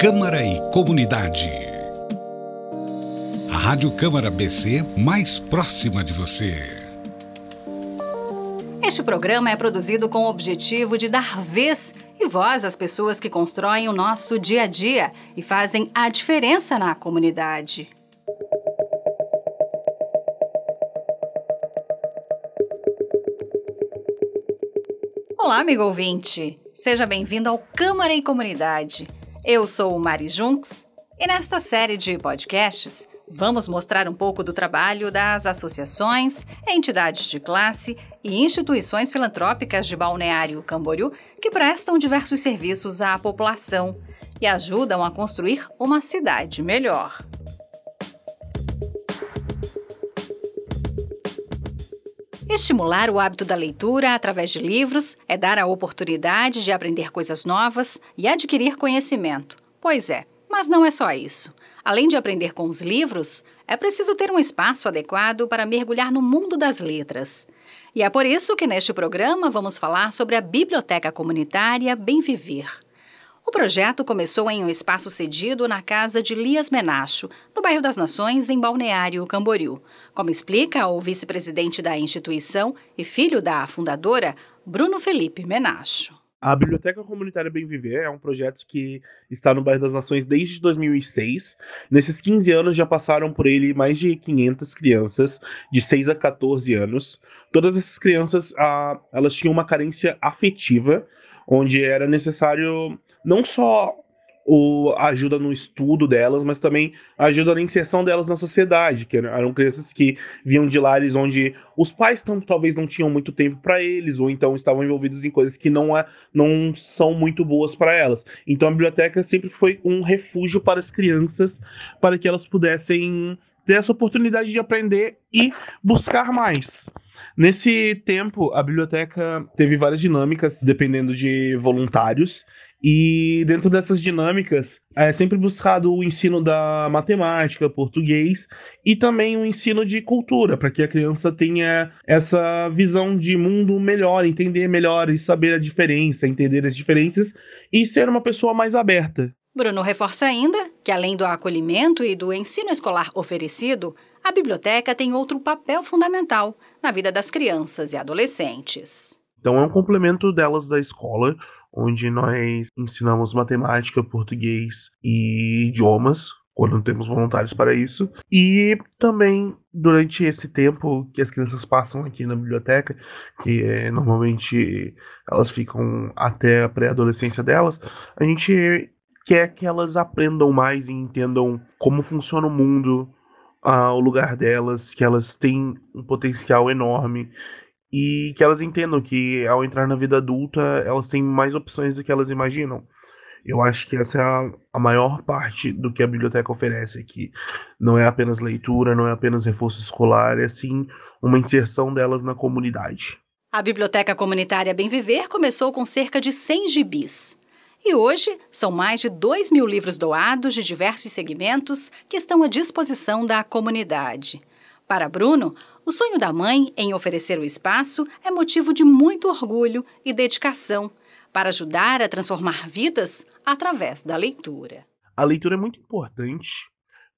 Câmara e Comunidade. A Rádio Câmara BC mais próxima de você. Este programa é produzido com o objetivo de dar vez e voz às pessoas que constroem o nosso dia a dia e fazem a diferença na comunidade. Olá, amigo ouvinte! Seja bem-vindo ao Câmara e Comunidade. Eu sou Mari Junks e nesta série de podcasts vamos mostrar um pouco do trabalho das associações, entidades de classe e instituições filantrópicas de Balneário Camboriú que prestam diversos serviços à população e ajudam a construir uma cidade melhor. Estimular o hábito da leitura através de livros é dar a oportunidade de aprender coisas novas e adquirir conhecimento. Pois é, mas não é só isso. Além de aprender com os livros, é preciso ter um espaço adequado para mergulhar no mundo das letras. E é por isso que neste programa vamos falar sobre a Biblioteca Comunitária Bem Viver. O projeto começou em um espaço cedido na casa de Lias Menacho, no bairro das Nações, em Balneário Camboriú, como explica o vice-presidente da instituição e filho da fundadora, Bruno Felipe Menacho. A Biblioteca Comunitária Bem Viver é um projeto que está no Bairro das Nações desde 2006. Nesses 15 anos já passaram por ele mais de 500 crianças de 6 a 14 anos. Todas essas crianças, ah, elas tinham uma carência afetiva, onde era necessário não só o, ajuda no estudo delas, mas também ajuda na inserção delas na sociedade, que eram crianças que vinham de lares onde os pais tão, talvez não tinham muito tempo para eles, ou então estavam envolvidos em coisas que não, é, não são muito boas para elas. Então a biblioteca sempre foi um refúgio para as crianças, para que elas pudessem ter essa oportunidade de aprender e buscar mais. Nesse tempo, a biblioteca teve várias dinâmicas, dependendo de voluntários. E dentro dessas dinâmicas, é sempre buscado o ensino da matemática, português e também o ensino de cultura, para que a criança tenha essa visão de mundo melhor, entender melhor e saber a diferença, entender as diferenças e ser uma pessoa mais aberta. Bruno reforça ainda que, além do acolhimento e do ensino escolar oferecido, a biblioteca tem outro papel fundamental na vida das crianças e adolescentes. Então, é um complemento delas da escola onde nós ensinamos matemática, português e idiomas, quando temos voluntários para isso. E também durante esse tempo que as crianças passam aqui na biblioteca, que é, normalmente elas ficam até a pré-adolescência delas, a gente quer que elas aprendam mais e entendam como funciona o mundo, ah, o lugar delas, que elas têm um potencial enorme e que elas entendam que ao entrar na vida adulta elas têm mais opções do que elas imaginam. Eu acho que essa é a, a, maior parte do que a biblioteca oferece aqui. Não é apenas leitura, não é apenas reforço escolar, é sim uma inserção delas na comunidade. A Biblioteca Comunitária Bem Viver começou com cerca de 100 gibis. E hoje são mais de 2 mil livros doados de diversos segmentos que estão à disposição da comunidade. Para Bruno, o sonho da mãe em oferecer o espaço é motivo de muito orgulho e dedicação para ajudar a transformar vidas através da leitura. A leitura é muito importante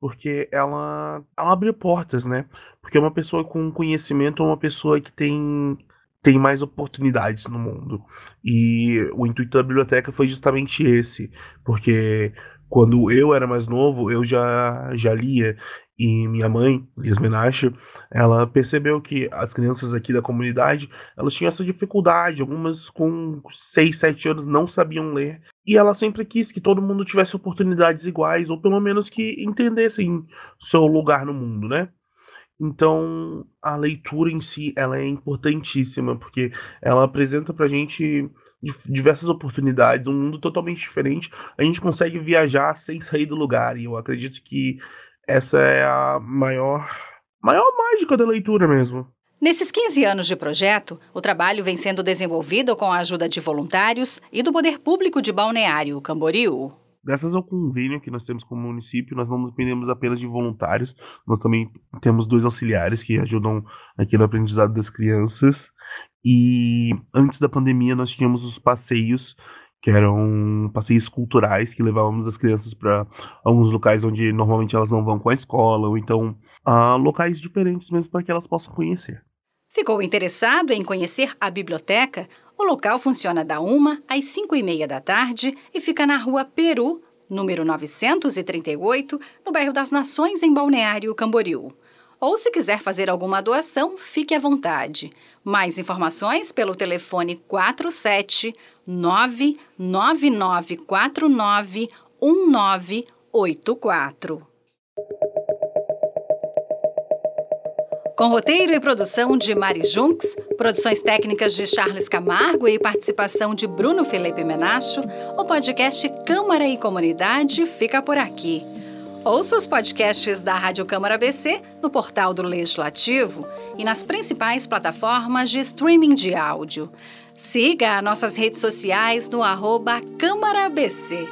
porque ela, ela abre portas, né? Porque uma pessoa com conhecimento é uma pessoa que tem, tem mais oportunidades no mundo. E o intuito da biblioteca foi justamente esse, porque quando eu era mais novo, eu já, já lia. E minha mãe, Lias Menache, ela percebeu que as crianças aqui da comunidade, elas tinham essa dificuldade, algumas com 6, 7 anos não sabiam ler, e ela sempre quis que todo mundo tivesse oportunidades iguais, ou pelo menos que entendessem seu lugar no mundo, né? Então, a leitura em si, ela é importantíssima, porque ela apresenta pra gente diversas oportunidades, um mundo totalmente diferente. A gente consegue viajar sem sair do lugar, e eu acredito que essa é a maior, maior mágica da leitura mesmo. Nesses 15 anos de projeto, o trabalho vem sendo desenvolvido com a ajuda de voluntários e do Poder Público de Balneário Camboriú. Graças ao convênio que nós temos com o município, nós não dependemos apenas de voluntários, nós também temos dois auxiliares que ajudam aqui no aprendizado das crianças. E antes da pandemia, nós tínhamos os passeios que eram passeios culturais que levávamos as crianças para alguns locais onde normalmente elas não vão com a escola, ou então a locais diferentes mesmo para que elas possam conhecer. Ficou interessado em conhecer a biblioteca? O local funciona da 1 às 5 e meia da tarde e fica na rua Peru, número 938, no bairro das Nações, em Balneário Camboriú. Ou se quiser fazer alguma doação, fique à vontade. Mais informações pelo telefone 47 99949 1984. Com roteiro e produção de Mari Junks, produções técnicas de Charles Camargo e participação de Bruno Felipe Menacho, o podcast Câmara e Comunidade fica por aqui. Ouça os podcasts da Rádio Câmara BC no portal do Legislativo e nas principais plataformas de streaming de áudio. Siga nossas redes sociais no arroba Câmara BC.